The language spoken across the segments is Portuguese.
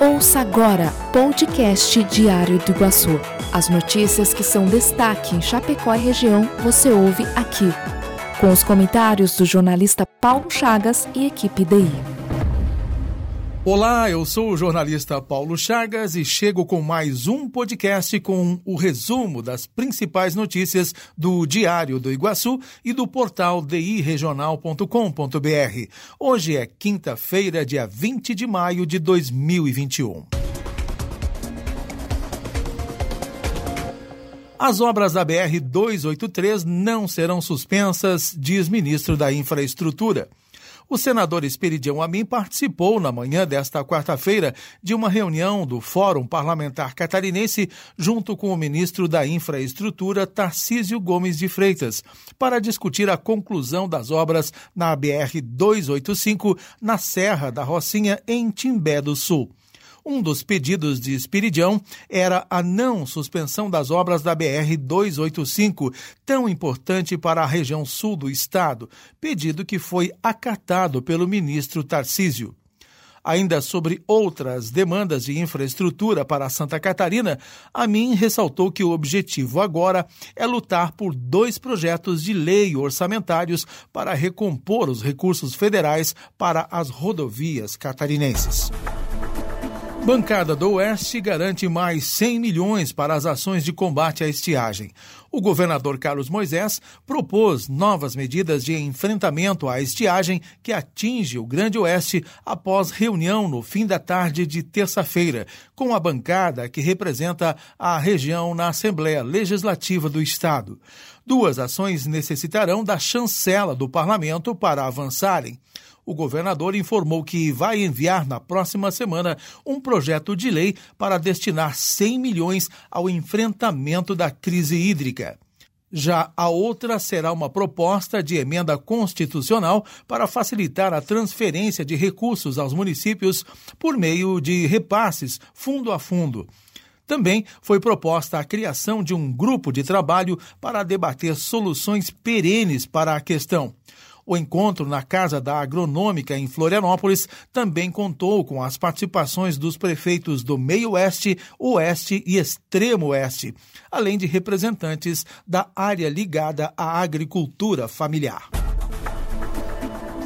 Ouça agora podcast Diário do Iguaçu. As notícias que são destaque em Chapecó e região você ouve aqui. Com os comentários do jornalista Paulo Chagas e equipe DI. Olá, eu sou o jornalista Paulo Chagas e chego com mais um podcast com o resumo das principais notícias do Diário do Iguaçu e do portal diregional.com.br. Hoje é quinta-feira, dia 20 de maio de 2021. As obras da BR 283 não serão suspensas, diz ministro da Infraestrutura. O senador Esperidião Amin participou na manhã desta quarta-feira de uma reunião do Fórum Parlamentar Catarinense junto com o ministro da Infraestrutura, Tarcísio Gomes de Freitas, para discutir a conclusão das obras na BR 285 na Serra da Rocinha, em Timbé do Sul. Um dos pedidos de Espiridião era a não suspensão das obras da BR-285, tão importante para a região sul do estado, pedido que foi acatado pelo ministro Tarcísio. Ainda sobre outras demandas de infraestrutura para Santa Catarina, a mim ressaltou que o objetivo agora é lutar por dois projetos de lei orçamentários para recompor os recursos federais para as rodovias catarinenses. Bancada do Oeste garante mais 100 milhões para as ações de combate à estiagem. O governador Carlos Moisés propôs novas medidas de enfrentamento à estiagem que atinge o Grande Oeste após reunião no fim da tarde de terça-feira, com a bancada que representa a região na Assembleia Legislativa do Estado. Duas ações necessitarão da chancela do parlamento para avançarem o governador informou que vai enviar na próxima semana um projeto de lei para destinar 100 milhões ao enfrentamento da crise hídrica. Já a outra será uma proposta de emenda constitucional para facilitar a transferência de recursos aos municípios por meio de repasses fundo a fundo. Também foi proposta a criação de um grupo de trabalho para debater soluções perenes para a questão. O encontro na Casa da Agronômica em Florianópolis também contou com as participações dos prefeitos do Meio Oeste, Oeste e Extremo Oeste, além de representantes da área ligada à agricultura familiar.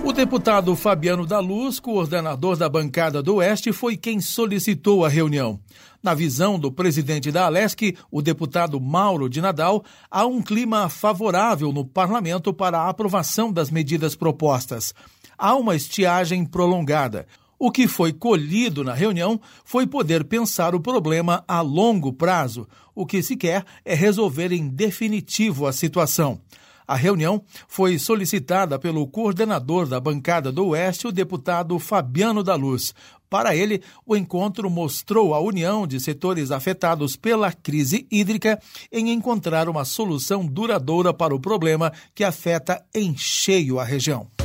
O deputado Fabiano da Luz, coordenador da bancada do Oeste, foi quem solicitou a reunião. Na visão do presidente da Alesc, o deputado Mauro de Nadal, há um clima favorável no parlamento para a aprovação das medidas propostas. Há uma estiagem prolongada. O que foi colhido na reunião foi poder pensar o problema a longo prazo. O que se quer é resolver em definitivo a situação. A reunião foi solicitada pelo coordenador da bancada do Oeste, o deputado Fabiano da Luz. Para ele, o encontro mostrou a união de setores afetados pela crise hídrica em encontrar uma solução duradoura para o problema que afeta em cheio a região.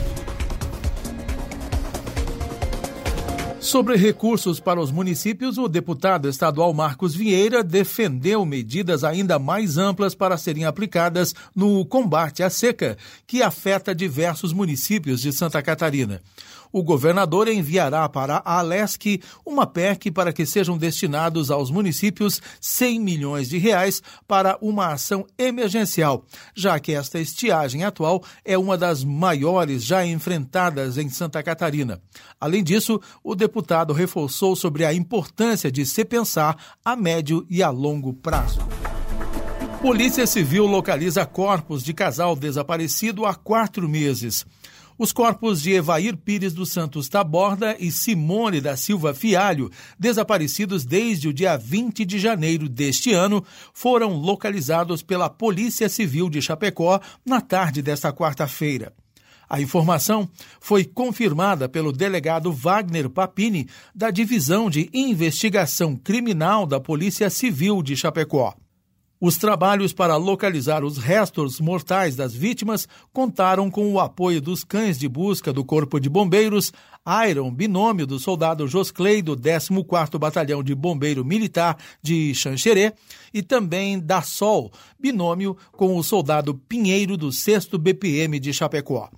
Sobre recursos para os municípios, o deputado estadual Marcos Vieira defendeu medidas ainda mais amplas para serem aplicadas no combate à seca, que afeta diversos municípios de Santa Catarina o governador enviará para a Alesc uma PEC para que sejam destinados aos municípios 100 milhões de reais para uma ação emergencial, já que esta estiagem atual é uma das maiores já enfrentadas em Santa Catarina. Além disso, o deputado reforçou sobre a importância de se pensar a médio e a longo prazo. Polícia Civil localiza corpos de casal desaparecido há quatro meses. Os corpos de Evair Pires dos Santos Taborda e Simone da Silva Fialho, desaparecidos desde o dia 20 de janeiro deste ano, foram localizados pela Polícia Civil de Chapecó na tarde desta quarta-feira. A informação foi confirmada pelo delegado Wagner Papini, da Divisão de Investigação Criminal da Polícia Civil de Chapecó. Os trabalhos para localizar os restos mortais das vítimas contaram com o apoio dos cães de busca do Corpo de Bombeiros, Iron, binômio do soldado Josclay do 14º Batalhão de Bombeiro Militar de Xanxerê, e também da Sol, binômio com o soldado Pinheiro do 6 BPM de Chapecó.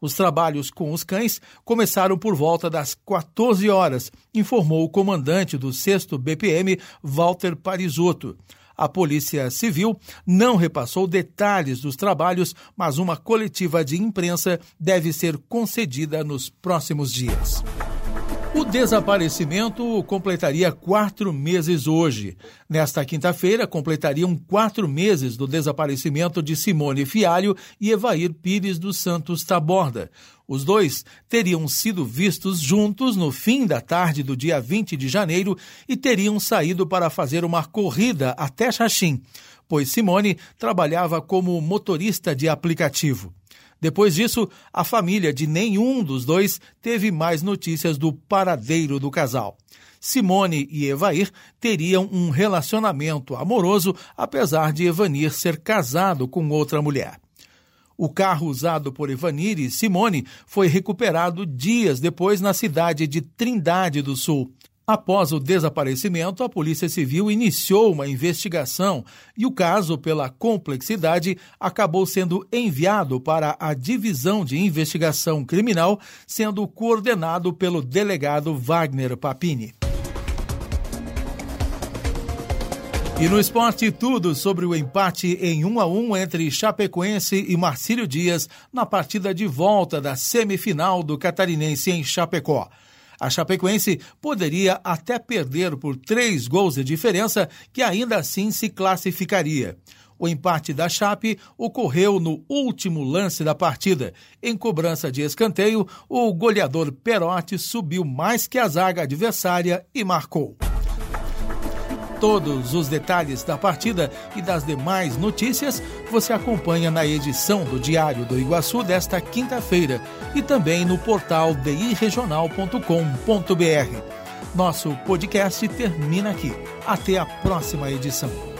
Os trabalhos com os cães começaram por volta das 14 horas, informou o comandante do 6 BPM, Walter Parisotto. A Polícia Civil não repassou detalhes dos trabalhos, mas uma coletiva de imprensa deve ser concedida nos próximos dias. O desaparecimento completaria quatro meses hoje. Nesta quinta-feira, completariam quatro meses do desaparecimento de Simone Fialho e Evair Pires dos Santos Taborda. Os dois teriam sido vistos juntos no fim da tarde do dia 20 de janeiro e teriam saído para fazer uma corrida até Xaxim, pois Simone trabalhava como motorista de aplicativo. Depois disso, a família de nenhum dos dois teve mais notícias do paradeiro do casal. Simone e Evair teriam um relacionamento amoroso, apesar de Evanir ser casado com outra mulher. O carro usado por Evanir e Simone foi recuperado dias depois na cidade de Trindade do Sul. Após o desaparecimento, a Polícia Civil iniciou uma investigação e o caso, pela complexidade, acabou sendo enviado para a Divisão de Investigação Criminal, sendo coordenado pelo delegado Wagner Papini. E no esporte, tudo sobre o empate em 1 a 1 entre Chapecoense e Marcílio Dias na partida de volta da semifinal do Catarinense em Chapecó. A Chapecoense poderia até perder por três gols de diferença, que ainda assim se classificaria. O empate da Chape ocorreu no último lance da partida. Em cobrança de escanteio, o goleador Perotti subiu mais que a zaga adversária e marcou. Todos os detalhes da partida e das demais notícias você acompanha na edição do Diário do Iguaçu desta quinta-feira e também no portal diregional.com.br. Nosso podcast termina aqui. Até a próxima edição.